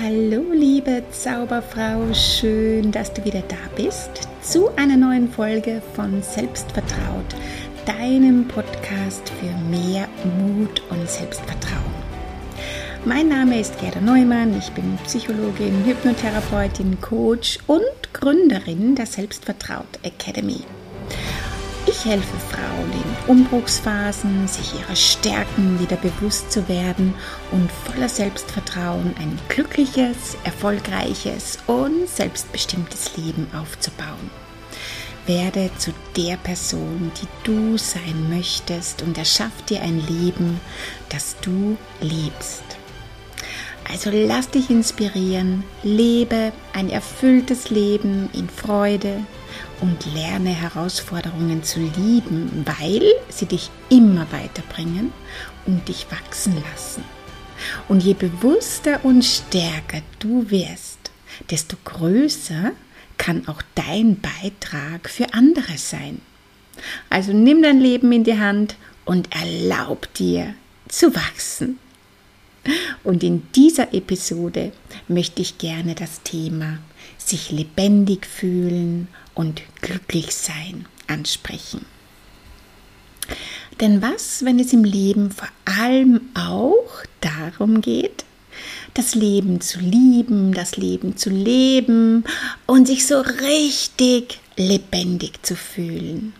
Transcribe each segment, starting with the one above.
Hallo liebe Zauberfrau, schön, dass du wieder da bist zu einer neuen Folge von Selbstvertraut, deinem Podcast für mehr Mut und Selbstvertrauen. Mein Name ist Gerda Neumann, ich bin Psychologin, Hypnotherapeutin, Coach und Gründerin der Selbstvertraut Academy. Ich helfe Frauen in Umbruchsphasen, sich ihrer Stärken wieder bewusst zu werden und voller Selbstvertrauen ein glückliches, erfolgreiches und selbstbestimmtes Leben aufzubauen. Werde zu der Person, die du sein möchtest und erschaff dir ein Leben, das du liebst. Also lass dich inspirieren, lebe ein erfülltes Leben in Freude, und lerne Herausforderungen zu lieben, weil sie dich immer weiterbringen und dich wachsen lassen. Und je bewusster und stärker du wirst, desto größer kann auch dein Beitrag für andere sein. Also nimm dein Leben in die Hand und erlaub dir zu wachsen. Und in dieser Episode möchte ich gerne das Thema sich lebendig fühlen und glücklich sein ansprechen. Denn was, wenn es im Leben vor allem auch darum geht, das Leben zu lieben, das Leben zu leben und sich so richtig lebendig zu fühlen,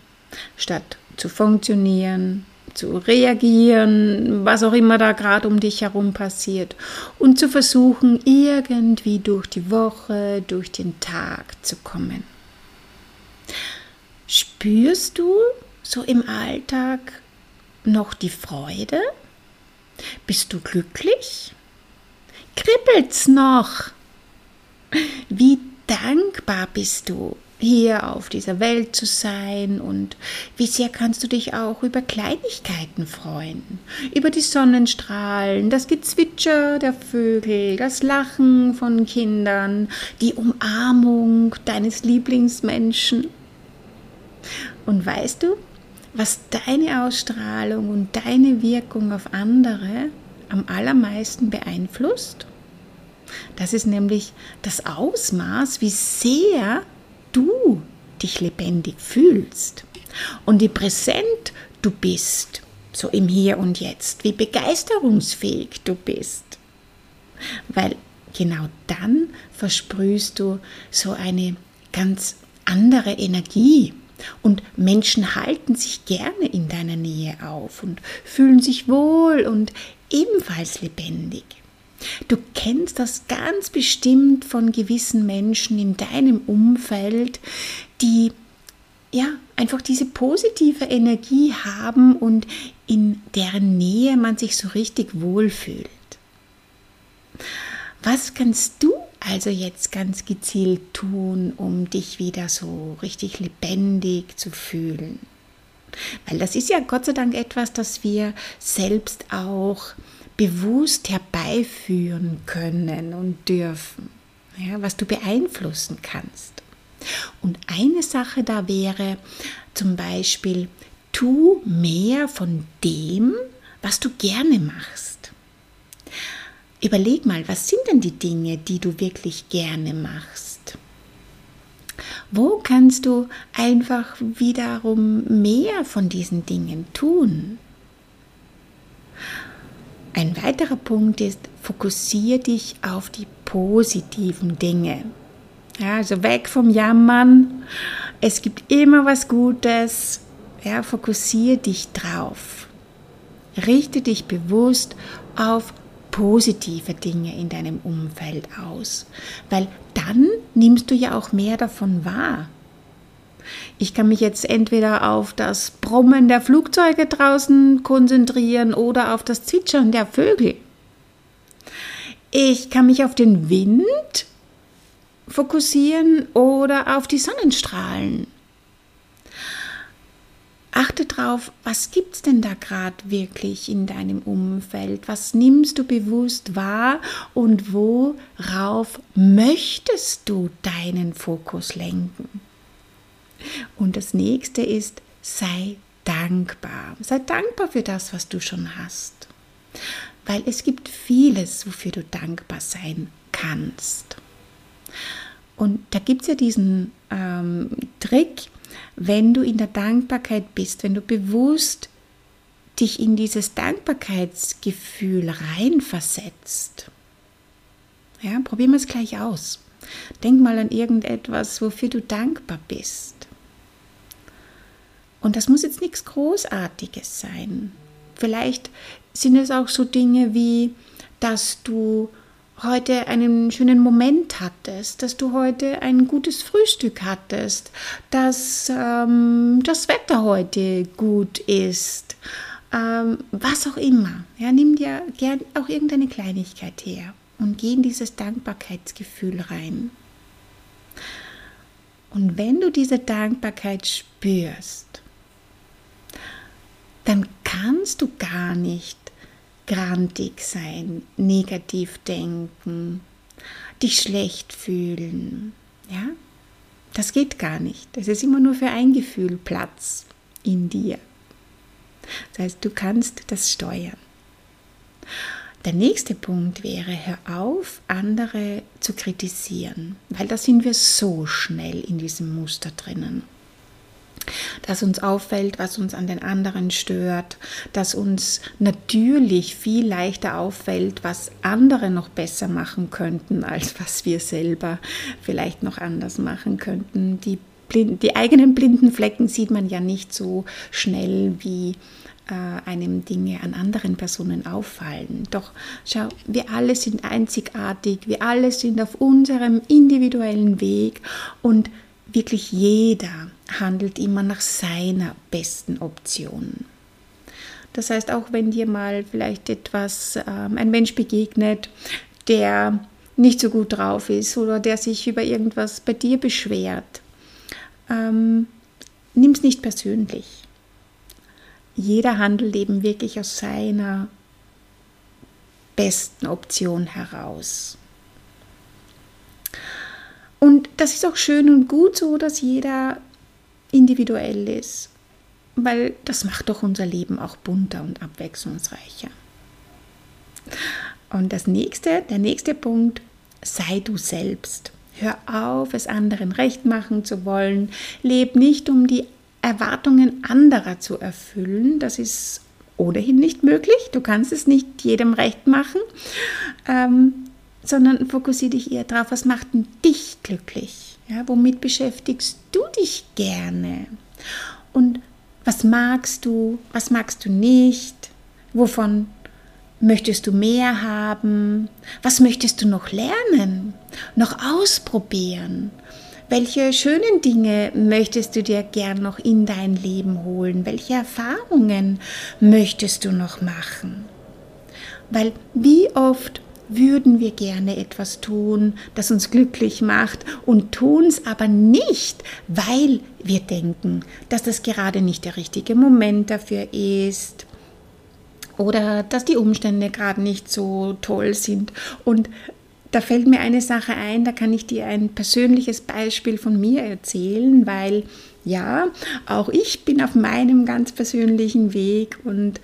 statt zu funktionieren, zu reagieren, was auch immer da gerade um dich herum passiert und zu versuchen, irgendwie durch die Woche, durch den Tag zu kommen. Spürst du so im Alltag noch die Freude? Bist du glücklich? Kribbelt's noch? Wie dankbar bist du hier auf dieser Welt zu sein und wie sehr kannst du dich auch über Kleinigkeiten freuen, über die Sonnenstrahlen, das Gezwitscher der Vögel, das Lachen von Kindern, die Umarmung deines Lieblingsmenschen. Und weißt du, was deine Ausstrahlung und deine Wirkung auf andere am allermeisten beeinflusst? Das ist nämlich das Ausmaß, wie sehr du dich lebendig fühlst und wie präsent du bist, so im Hier und Jetzt, wie begeisterungsfähig du bist. Weil genau dann versprühst du so eine ganz andere Energie. Und Menschen halten sich gerne in deiner Nähe auf und fühlen sich wohl und ebenfalls lebendig. Du kennst das ganz bestimmt von gewissen Menschen in deinem Umfeld, die ja einfach diese positive Energie haben und in deren Nähe man sich so richtig wohlfühlt. Was kannst du also jetzt ganz gezielt tun, um dich wieder so richtig lebendig zu fühlen? Weil das ist ja Gott sei Dank etwas, das wir selbst auch bewusst herbeiführen können und dürfen, ja, was du beeinflussen kannst. Und eine Sache da wäre zum Beispiel, tu mehr von dem, was du gerne machst. Überleg mal, was sind denn die Dinge, die du wirklich gerne machst? Wo kannst du einfach wiederum mehr von diesen Dingen tun? Weiterer Punkt ist, fokussiere dich auf die positiven Dinge. Ja, also weg vom Jammern. Es gibt immer was Gutes. Ja, fokussiere dich drauf. Richte dich bewusst auf positive Dinge in deinem Umfeld aus, weil dann nimmst du ja auch mehr davon wahr. Ich kann mich jetzt entweder auf das Brummen der Flugzeuge draußen konzentrieren oder auf das Zwitschern der Vögel. Ich kann mich auf den Wind fokussieren oder auf die Sonnenstrahlen. Achte drauf, was gibt es denn da gerade wirklich in deinem Umfeld? Was nimmst du bewusst wahr und worauf möchtest du deinen Fokus lenken? Und das nächste ist, sei dankbar. Sei dankbar für das, was du schon hast. Weil es gibt vieles, wofür du dankbar sein kannst. Und da gibt es ja diesen ähm, Trick, wenn du in der Dankbarkeit bist, wenn du bewusst dich in dieses Dankbarkeitsgefühl reinversetzt. Ja, probieren wir es gleich aus. Denk mal an irgendetwas, wofür du dankbar bist. Und das muss jetzt nichts Großartiges sein. Vielleicht sind es auch so Dinge wie, dass du heute einen schönen Moment hattest, dass du heute ein gutes Frühstück hattest, dass ähm, das Wetter heute gut ist, ähm, was auch immer. Ja, nimm dir gern auch irgendeine Kleinigkeit her und geh in dieses Dankbarkeitsgefühl rein. Und wenn du diese Dankbarkeit spürst, dann kannst du gar nicht grantig sein, negativ denken, dich schlecht fühlen. Ja? Das geht gar nicht. Das ist immer nur für ein Gefühl Platz in dir. Das heißt, du kannst das steuern. Der nächste Punkt wäre, hör auf, andere zu kritisieren, weil da sind wir so schnell in diesem Muster drinnen dass uns auffällt, was uns an den anderen stört, dass uns natürlich viel leichter auffällt, was andere noch besser machen könnten, als was wir selber vielleicht noch anders machen könnten. Die, blind, die eigenen blinden Flecken sieht man ja nicht so schnell wie äh, einem Dinge an anderen Personen auffallen. Doch schau, wir alle sind einzigartig, wir alle sind auf unserem individuellen Weg und wirklich jeder handelt immer nach seiner besten Option. Das heißt, auch wenn dir mal vielleicht etwas, ähm, ein Mensch begegnet, der nicht so gut drauf ist oder der sich über irgendwas bei dir beschwert, ähm, nimm es nicht persönlich. Jeder handelt eben wirklich aus seiner besten Option heraus. Und das ist auch schön und gut so, dass jeder individuell ist, weil das macht doch unser Leben auch bunter und abwechslungsreicher. Und das nächste, der nächste Punkt, sei du selbst. Hör auf, es anderen recht machen zu wollen. Leb nicht, um die Erwartungen anderer zu erfüllen. Das ist ohnehin nicht möglich. Du kannst es nicht jedem recht machen. Ähm, sondern fokussiere dich eher darauf, was macht dich glücklich? Ja, womit beschäftigst du dich gerne? Und was magst du, was magst du nicht? Wovon möchtest du mehr haben? Was möchtest du noch lernen, noch ausprobieren? Welche schönen Dinge möchtest du dir gern noch in dein Leben holen? Welche Erfahrungen möchtest du noch machen? Weil wie oft würden wir gerne etwas tun, das uns glücklich macht und tun es aber nicht, weil wir denken, dass das gerade nicht der richtige Moment dafür ist oder dass die Umstände gerade nicht so toll sind. Und da fällt mir eine Sache ein, da kann ich dir ein persönliches Beispiel von mir erzählen, weil ja, auch ich bin auf meinem ganz persönlichen Weg und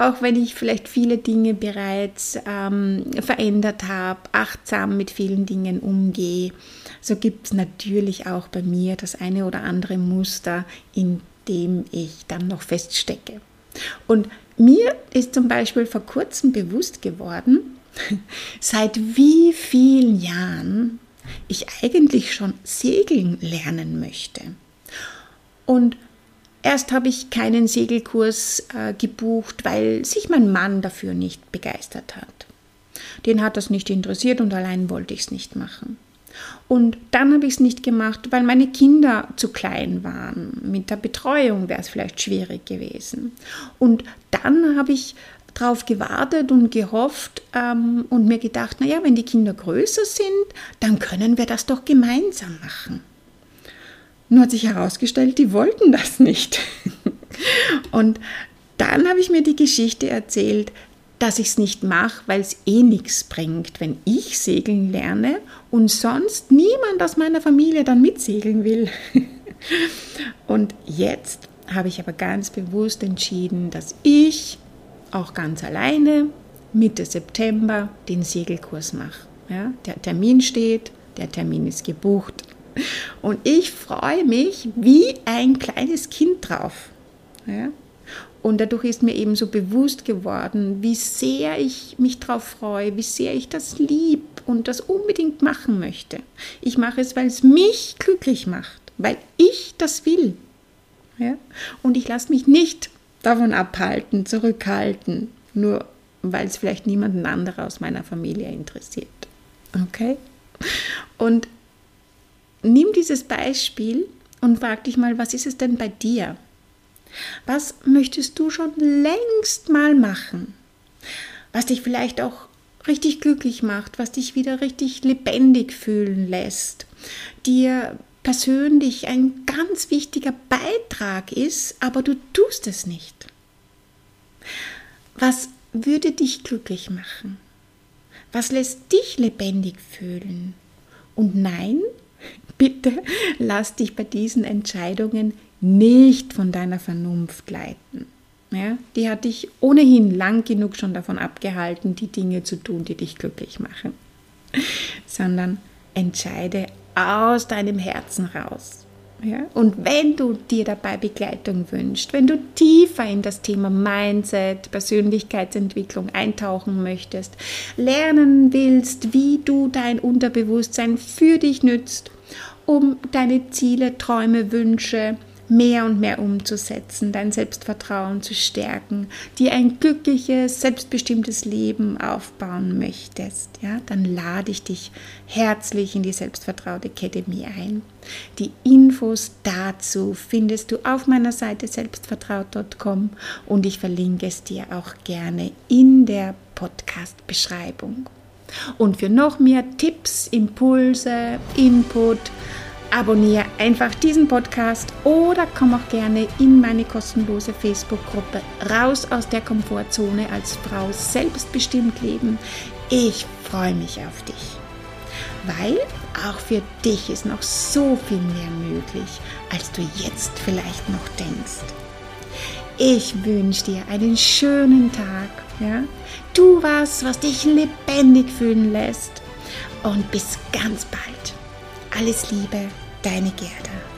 auch wenn ich vielleicht viele Dinge bereits ähm, verändert habe, achtsam mit vielen Dingen umgehe, so gibt es natürlich auch bei mir das eine oder andere Muster, in dem ich dann noch feststecke. Und mir ist zum Beispiel vor kurzem bewusst geworden, seit wie vielen Jahren ich eigentlich schon segeln lernen möchte. Und Erst habe ich keinen Segelkurs äh, gebucht, weil sich mein Mann dafür nicht begeistert hat. Den hat das nicht interessiert und allein wollte ich es nicht machen. Und dann habe ich es nicht gemacht, weil meine Kinder zu klein waren. Mit der Betreuung wäre es vielleicht schwierig gewesen. Und dann habe ich darauf gewartet und gehofft ähm, und mir gedacht, naja, wenn die Kinder größer sind, dann können wir das doch gemeinsam machen. Nur hat sich herausgestellt, die wollten das nicht. Und dann habe ich mir die Geschichte erzählt, dass ich es nicht mache, weil es eh nichts bringt, wenn ich segeln lerne und sonst niemand aus meiner Familie dann mitsegeln will. Und jetzt habe ich aber ganz bewusst entschieden, dass ich auch ganz alleine Mitte September den Segelkurs mache. Ja, der Termin steht, der Termin ist gebucht. Und ich freue mich wie ein kleines Kind drauf. Ja? Und dadurch ist mir eben so bewusst geworden, wie sehr ich mich darauf freue, wie sehr ich das lieb und das unbedingt machen möchte. Ich mache es, weil es mich glücklich macht, weil ich das will. Ja? Und ich lasse mich nicht davon abhalten, zurückhalten, nur weil es vielleicht niemanden anderen aus meiner Familie interessiert. Okay? Und nimm dieses Beispiel und frag dich mal, was ist es denn bei dir? Was möchtest du schon längst mal machen? Was dich vielleicht auch richtig glücklich macht, was dich wieder richtig lebendig fühlen lässt, dir persönlich ein ganz wichtiger Beitrag ist, aber du tust es nicht. Was würde dich glücklich machen? Was lässt dich lebendig fühlen? Und nein, bitte lass dich bei diesen Entscheidungen nicht von deiner Vernunft leiten. Ja, die hat dich ohnehin lang genug schon davon abgehalten, die Dinge zu tun, die dich glücklich machen. Sondern entscheide aus deinem Herzen raus. Ja? Und wenn du dir dabei Begleitung wünschst, wenn du tiefer in das Thema Mindset, Persönlichkeitsentwicklung eintauchen möchtest, lernen willst, wie du dein Unterbewusstsein für dich nützt, um deine Ziele, Träume, Wünsche, mehr und mehr umzusetzen, dein Selbstvertrauen zu stärken, dir ein glückliches, selbstbestimmtes Leben aufbauen möchtest, ja, dann lade ich dich herzlich in die Selbstvertraut Academy ein. Die Infos dazu findest du auf meiner Seite selbstvertraut.com und ich verlinke es dir auch gerne in der Podcast-Beschreibung. Und für noch mehr Tipps, Impulse, Input, abonniere einfach diesen Podcast oder komm auch gerne in meine kostenlose Facebook-Gruppe Raus aus der Komfortzone als Frau selbstbestimmt leben. Ich freue mich auf dich, weil auch für dich ist noch so viel mehr möglich, als du jetzt vielleicht noch denkst. Ich wünsche dir einen schönen Tag. Ja? Tu was, was dich lebendig fühlen lässt. Und bis ganz bald. Alles Liebe, deine Gerda.